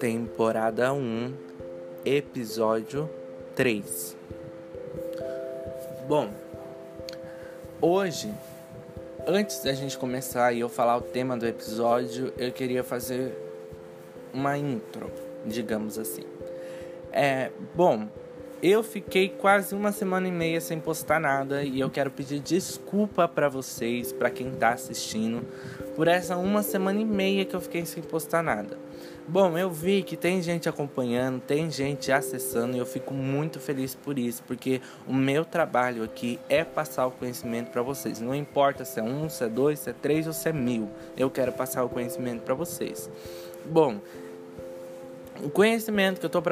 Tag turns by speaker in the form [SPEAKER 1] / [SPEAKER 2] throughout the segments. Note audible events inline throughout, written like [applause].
[SPEAKER 1] Temporada 1, episódio 3. Bom, hoje, antes da gente começar e eu falar o tema do episódio, eu queria fazer uma intro, digamos assim. É, bom, eu fiquei quase uma semana e meia sem postar nada e eu quero pedir desculpa para vocês, para quem tá assistindo, por essa uma semana e meia que eu fiquei sem postar nada. Bom, eu vi que tem gente acompanhando, tem gente acessando e eu fico muito feliz por isso, porque o meu trabalho aqui é passar o conhecimento para vocês. Não importa se é um, se é dois, se é três ou se é mil, eu quero passar o conhecimento para vocês. Bom, o conhecimento que eu estou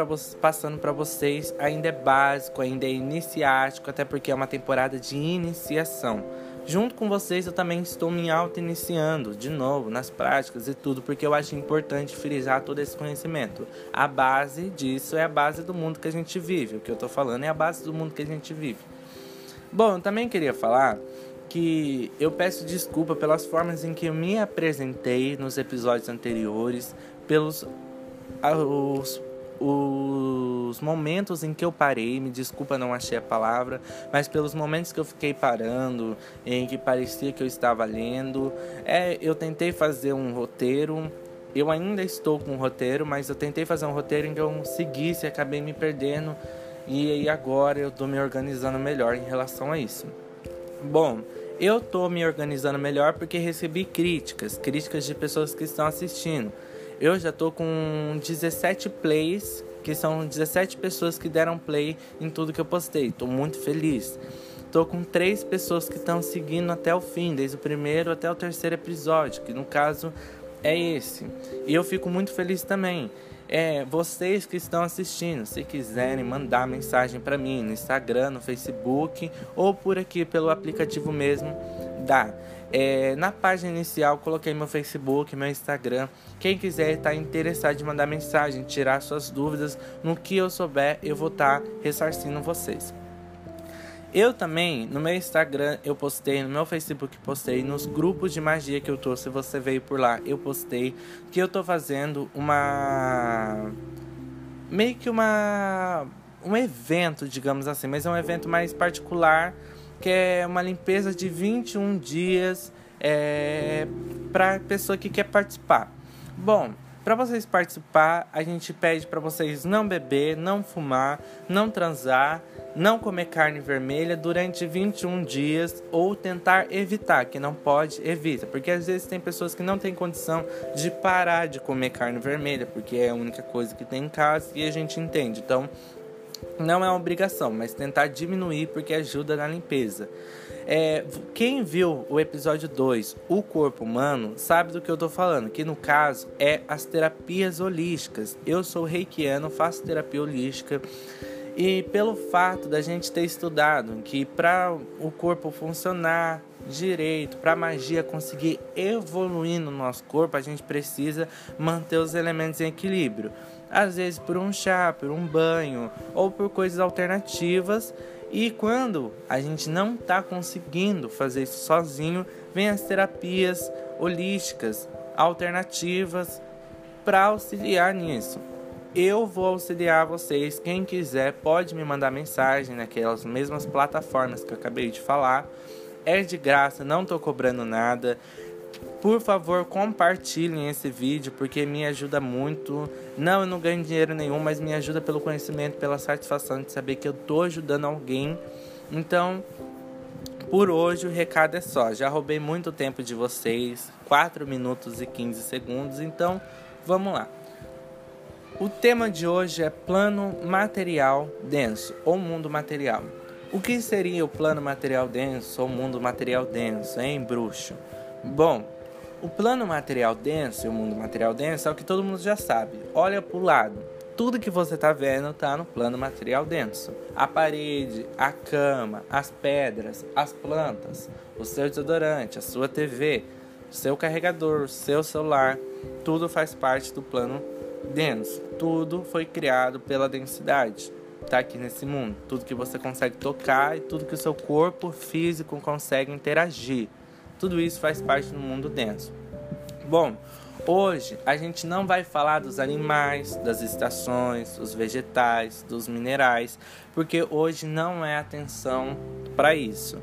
[SPEAKER 1] passando para vocês ainda é básico, ainda é iniciático, até porque é uma temporada de iniciação. Junto com vocês, eu também estou me auto-iniciando de novo nas práticas e tudo, porque eu acho importante frisar todo esse conhecimento. A base disso é a base do mundo que a gente vive. O que eu estou falando é a base do mundo que a gente vive. Bom, eu também queria falar que eu peço desculpa pelas formas em que eu me apresentei nos episódios anteriores, pelos os os momentos em que eu parei, me desculpa, não achei a palavra, mas pelos momentos que eu fiquei parando, em que parecia que eu estava lendo, é, eu tentei fazer um roteiro. Eu ainda estou com um roteiro, mas eu tentei fazer um roteiro em que eu seguisse e acabei me perdendo. E aí agora eu estou me organizando melhor em relação a isso. Bom, eu estou me organizando melhor porque recebi críticas, críticas de pessoas que estão assistindo. Eu já tô com 17 plays, que são 17 pessoas que deram play em tudo que eu postei. Tô muito feliz. Tô com três pessoas que estão seguindo até o fim, desde o primeiro até o terceiro episódio, que no caso é esse. E eu fico muito feliz também. É, vocês que estão assistindo, se quiserem mandar mensagem para mim no Instagram, no Facebook ou por aqui pelo aplicativo mesmo, dá. É, na página inicial coloquei meu Facebook, meu Instagram. Quem quiser estar tá interessado em mandar mensagem, tirar suas dúvidas, no que eu souber, eu vou estar tá ressarcindo vocês. Eu também, no meu Instagram, eu postei, no meu Facebook postei, nos grupos de magia que eu tô, se você veio por lá, eu postei que eu tô fazendo uma meio que uma um evento, digamos assim, mas é um evento mais particular que é uma limpeza de 21 dias é, para pessoa que quer participar. Bom, para vocês participar, a gente pede para vocês não beber, não fumar, não transar, não comer carne vermelha durante 21 dias ou tentar evitar, que não pode, evita, porque às vezes tem pessoas que não têm condição de parar de comer carne vermelha, porque é a única coisa que tem em casa e a gente entende. Então, não é uma obrigação, mas tentar diminuir porque ajuda na limpeza. É, quem viu o episódio 2, O Corpo Humano, sabe do que eu tô falando, que no caso é as terapias holísticas. Eu sou reikiano, faço terapia holística. E pelo fato da gente ter estudado que para o corpo funcionar direito, para a magia conseguir evoluir no nosso corpo, a gente precisa manter os elementos em equilíbrio às vezes por um chá, por um banho ou por coisas alternativas. E quando a gente não está conseguindo fazer isso sozinho, vem as terapias holísticas alternativas para auxiliar nisso. Eu vou auxiliar vocês. Quem quiser pode me mandar mensagem naquelas mesmas plataformas que eu acabei de falar. É de graça, não estou cobrando nada. Por favor, compartilhem esse vídeo porque me ajuda muito. Não, eu não ganho dinheiro nenhum, mas me ajuda pelo conhecimento, pela satisfação de saber que eu tô ajudando alguém. Então, por hoje o recado é só. Já roubei muito tempo de vocês, 4 minutos e 15 segundos, então vamos lá. O tema de hoje é plano material denso ou mundo material. O que seria o plano material denso ou mundo material denso, hein, bruxo? Bom, o plano material denso e o mundo material denso é o que todo mundo já sabe. Olha para o lado. Tudo que você está vendo está no plano material denso. A parede, a cama, as pedras, as plantas, o seu desodorante, a sua TV, seu carregador, seu celular, tudo faz parte do plano denso. Tudo foi criado pela densidade. Está aqui nesse mundo. Tudo que você consegue tocar e tudo que o seu corpo físico consegue interagir Tudo isso faz parte do mundo denso. Bom, hoje a gente não vai falar dos animais, das estações, dos vegetais, dos minerais, porque hoje não é atenção para isso.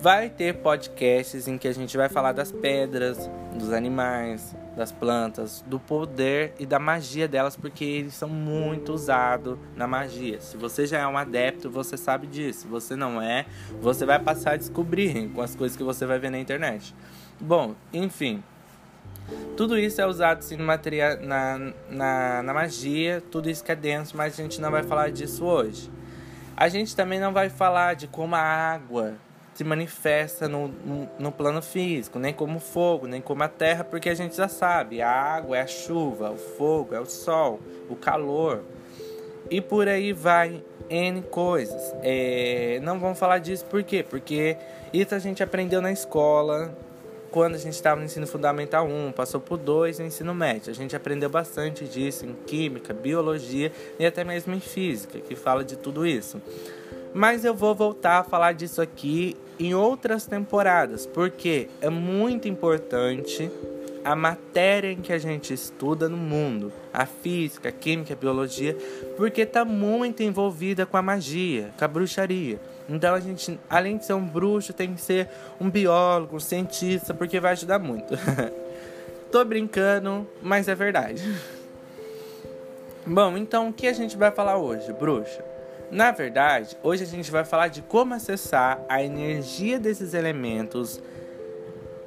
[SPEAKER 1] Vai ter podcasts em que a gente vai falar das pedras, dos animais, das plantas, do poder e da magia delas, porque eles são muito usados na magia. Se você já é um adepto, você sabe disso. Se você não é, você vai passar a descobrir com as coisas que você vai ver na internet. Bom, enfim. Tudo isso é usado sim, na, na, na magia, tudo isso que é denso, mas a gente não vai falar disso hoje. A gente também não vai falar de como a água se manifesta no, no, no, plano físico, nem como fogo, nem como a terra, porque a gente já sabe: a água é a chuva, o fogo é o sol, o calor, e por aí vai N coisas. É, não vamos falar disso por quê? Porque isso a gente aprendeu na escola, quando a gente estava no ensino fundamental 1, passou por 2 no ensino médio. A gente aprendeu bastante disso em química, biologia e até mesmo em física, que fala de tudo isso. Mas eu vou voltar a falar disso aqui em outras temporadas, porque é muito importante a matéria em que a gente estuda no mundo, a física, a química, a biologia, porque está muito envolvida com a magia, com a bruxaria. Então a gente, além de ser um bruxo, tem que ser um biólogo, um cientista, porque vai ajudar muito. [laughs] Tô brincando, mas é verdade. [laughs] Bom, então o que a gente vai falar hoje, bruxa? Na verdade, hoje a gente vai falar de como acessar a energia desses elementos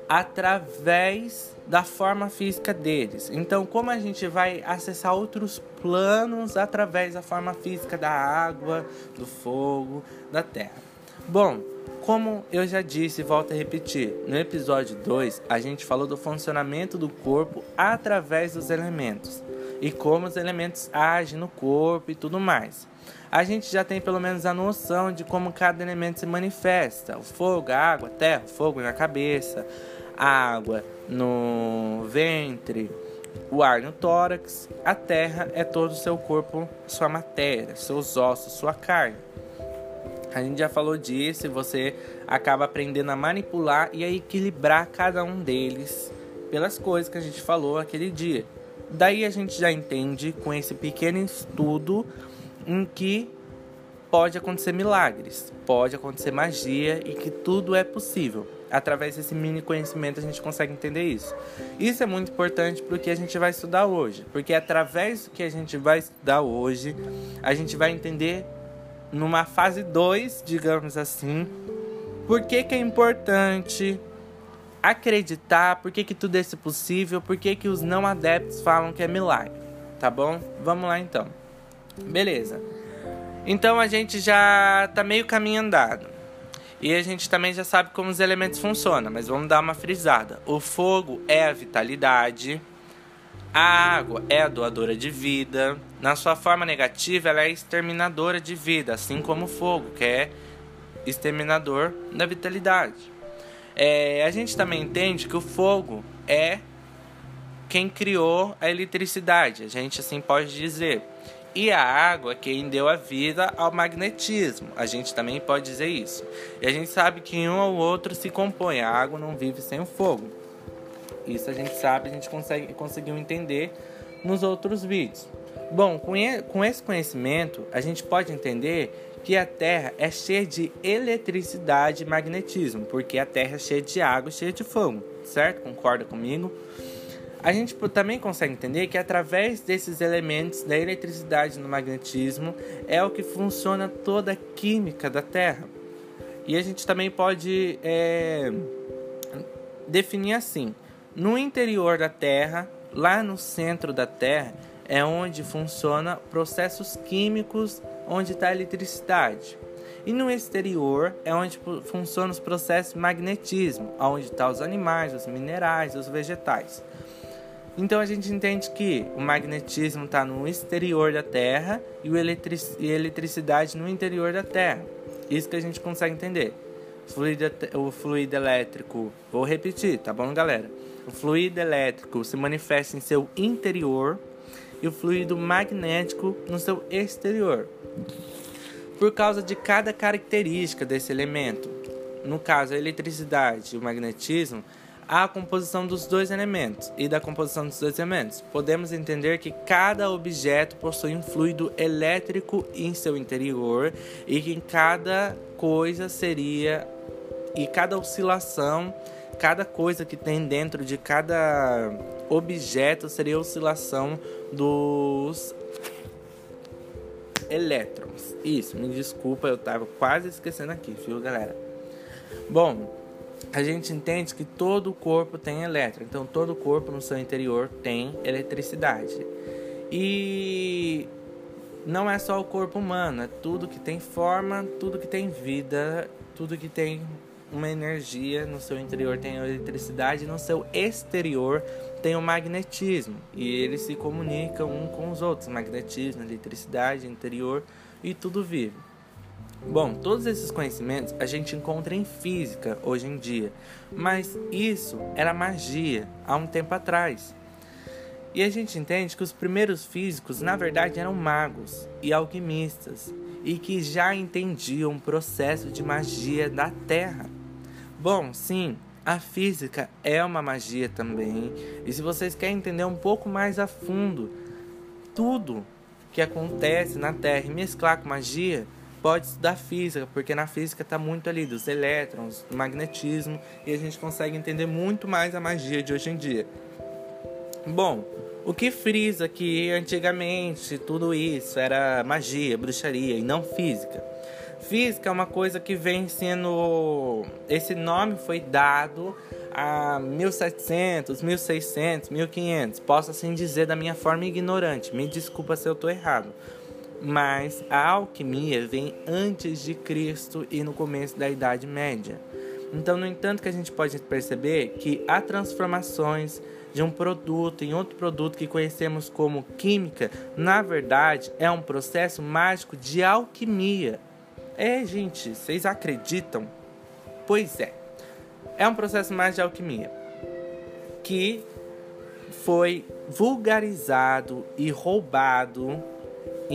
[SPEAKER 1] através da forma física deles. Então, como a gente vai acessar outros planos através da forma física da água, do fogo, da terra. Bom, como eu já disse e volto a repetir, no episódio 2 a gente falou do funcionamento do corpo através dos elementos e como os elementos agem no corpo e tudo mais a gente já tem pelo menos a noção de como cada elemento se manifesta: o fogo, a água, a terra, o fogo na cabeça, a água no ventre, o ar no tórax, a terra é todo o seu corpo, sua matéria, seus ossos, sua carne. A gente já falou disso e você acaba aprendendo a manipular e a equilibrar cada um deles pelas coisas que a gente falou aquele dia. Daí a gente já entende com esse pequeno estudo em que pode acontecer milagres, pode acontecer magia e que tudo é possível. Através desse mini conhecimento a gente consegue entender isso. Isso é muito importante porque a gente vai estudar hoje, porque através do que a gente vai estudar hoje, a gente vai entender numa fase 2, digamos assim, por que, que é importante acreditar, por que, que tudo é possível, por que, que os não adeptos falam que é milagre, tá bom? Vamos lá então. Beleza. Então a gente já tá meio caminho andado. E a gente também já sabe como os elementos funcionam, mas vamos dar uma frisada. O fogo é a vitalidade, a água é a doadora de vida. Na sua forma negativa, ela é exterminadora de vida, assim como o fogo, que é exterminador da vitalidade. É, a gente também entende que o fogo é quem criou a eletricidade, a gente assim pode dizer. E a água quem deu a vida ao magnetismo. A gente também pode dizer isso. E a gente sabe que um ou outro se compõe. A água não vive sem o fogo. Isso a gente sabe, a gente consegue, conseguiu entender nos outros vídeos. Bom, com, esse conhecimento, a gente pode entender que a Terra é cheia de eletricidade e magnetismo, porque a Terra é cheia de água e cheia de fogo, certo? Concorda comigo? A gente também consegue entender que através desses elementos da eletricidade no magnetismo é o que funciona toda a química da Terra. E a gente também pode é, definir assim: no interior da Terra, lá no centro da Terra, é onde funciona processos químicos, onde está a eletricidade. E no exterior é onde funcionam os processos de magnetismo, onde estão tá os animais, os minerais, os vegetais. Então a gente entende que o magnetismo está no exterior da Terra e, o eletric a eletricidade no interior da Terra. Isso que a gente consegue entender. O fluido, o fluido elétrico, vou repetir, tá bom, galera? O fluido elétrico se manifesta em seu interior e o fluido magnético no seu exterior. Por causa de cada característica desse elemento. no caso a eletricidade e o magnetismo, a composição dos dois elementos e da composição dos dois elementos. Podemos entender que cada objeto possui um fluido elétrico em seu interior e que cada coisa seria e cada oscilação, cada coisa que tem dentro de cada objeto seria a oscilação dos elétrons. Isso, me desculpa, eu tava quase esquecendo aqui, viu, galera? Bom, a gente entende que todo o corpo tem elétron, então todo o corpo no seu interior tem eletricidade. E não é só o corpo humano, é tudo que tem forma, tudo que tem vida, tudo que tem uma energia no seu interior tem eletricidade, no seu exterior tem o magnetismo e eles se comunicam um com os outros, magnetismo, eletricidade, interior e tudo vive. Bom, todos esses conhecimentos a gente encontra em física hoje em dia, mas isso era magia há um tempo atrás. E a gente entende que os primeiros físicos, na verdade, eram magos e alquimistas e que já entendiam o processo de magia da Terra. Bom, sim, a física é uma magia também. E se vocês querem entender um pouco mais a fundo tudo que acontece na Terra e mesclar com magia, pode estudar física, porque na física está muito ali dos elétrons, do magnetismo, e a gente consegue entender muito mais a magia de hoje em dia. Bom, o que frisa que antigamente tudo isso era magia, bruxaria e não física. Física é uma coisa que vem sendo. Esse nome foi dado a 1700, 1600, 1500. Posso assim dizer da minha forma ignorante. Me desculpa se eu estou errado. Mas a alquimia vem antes de Cristo e no começo da Idade Média. Então, no entanto, que a gente pode perceber que há transformações de um produto em outro produto que conhecemos como química, na verdade, é um processo mágico de alquimia. É, gente, vocês acreditam? Pois é. É um processo mágico de alquimia que foi vulgarizado e roubado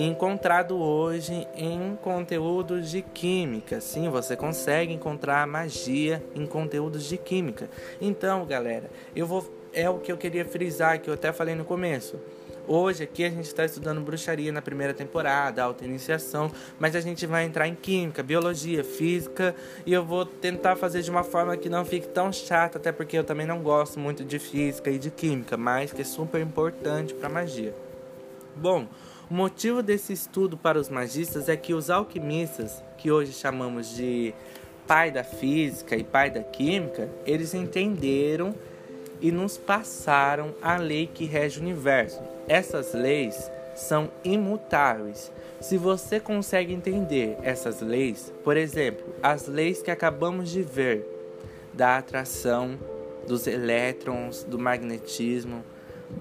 [SPEAKER 1] encontrado hoje em conteúdos de química. Sim, você consegue encontrar magia em conteúdos de química. Então, galera, eu vou é o que eu queria frisar, que eu até falei no começo. Hoje aqui a gente está estudando bruxaria na primeira temporada, alta iniciação, mas a gente vai entrar em química, biologia, física e eu vou tentar fazer de uma forma que não fique tão chata, até porque eu também não gosto muito de física e de química, mas que é super importante para magia. Bom, o motivo desse estudo para os magistas é que os alquimistas, que hoje chamamos de pai da física e pai da química, eles entenderam e nos passaram a lei que rege o universo. Essas leis são imutáveis. Se você consegue entender essas leis, por exemplo, as leis que acabamos de ver da atração, dos elétrons, do magnetismo,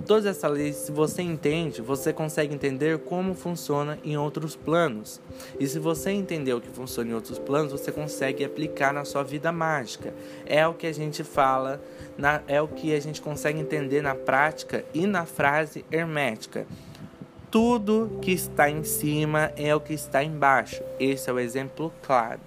[SPEAKER 1] Todas essas leis, se você entende, você consegue entender como funciona em outros planos. E se você entender o que funciona em outros planos, você consegue aplicar na sua vida mágica. É o que a gente fala, na, é o que a gente consegue entender na prática e na frase hermética. Tudo que está em cima é o que está embaixo. Esse é o exemplo claro.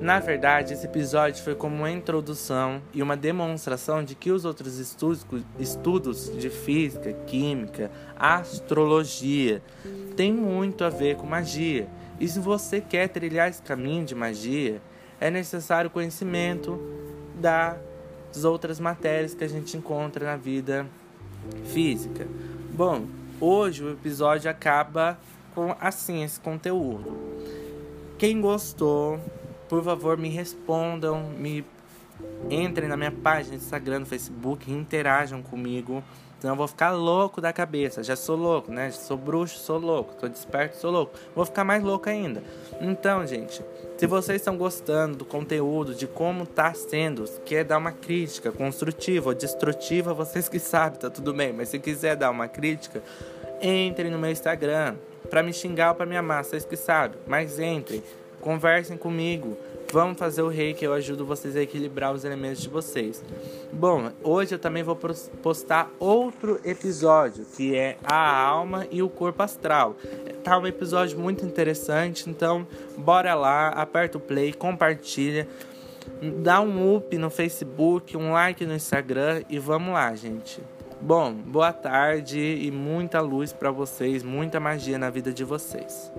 [SPEAKER 1] Na verdade, esse episódio foi como uma introdução e uma demonstração de que os outros estudos, estudos de física, química, astrologia têm muito a ver com magia. E se você quer trilhar esse caminho de magia, é necessário conhecimento das outras matérias que a gente encontra na vida física. Bom, hoje o episódio acaba com assim esse conteúdo. Quem gostou, por favor, me respondam, me entrem na minha página do Instagram, no Facebook, interajam comigo. Senão eu vou ficar louco da cabeça. Já sou louco, né? Sou bruxo, sou louco. Tô desperto, sou louco. Vou ficar mais louco ainda. Então, gente, se vocês estão gostando do conteúdo, de como tá sendo, quer dar uma crítica construtiva ou destrutiva, vocês que sabem, tá tudo bem. Mas se quiser dar uma crítica, entre no meu Instagram. Pra me xingar ou pra me amar, vocês que sabem. Mas entrem Conversem comigo. Vamos fazer o rei que eu ajudo vocês a equilibrar os elementos de vocês. Bom, hoje eu também vou postar outro episódio que é a alma e o corpo astral. Tá um episódio muito interessante, então bora lá, aperta o play, compartilha. Dá um up no Facebook, um like no Instagram e vamos lá, gente. Bom, boa tarde e muita luz para vocês, muita magia na vida de vocês.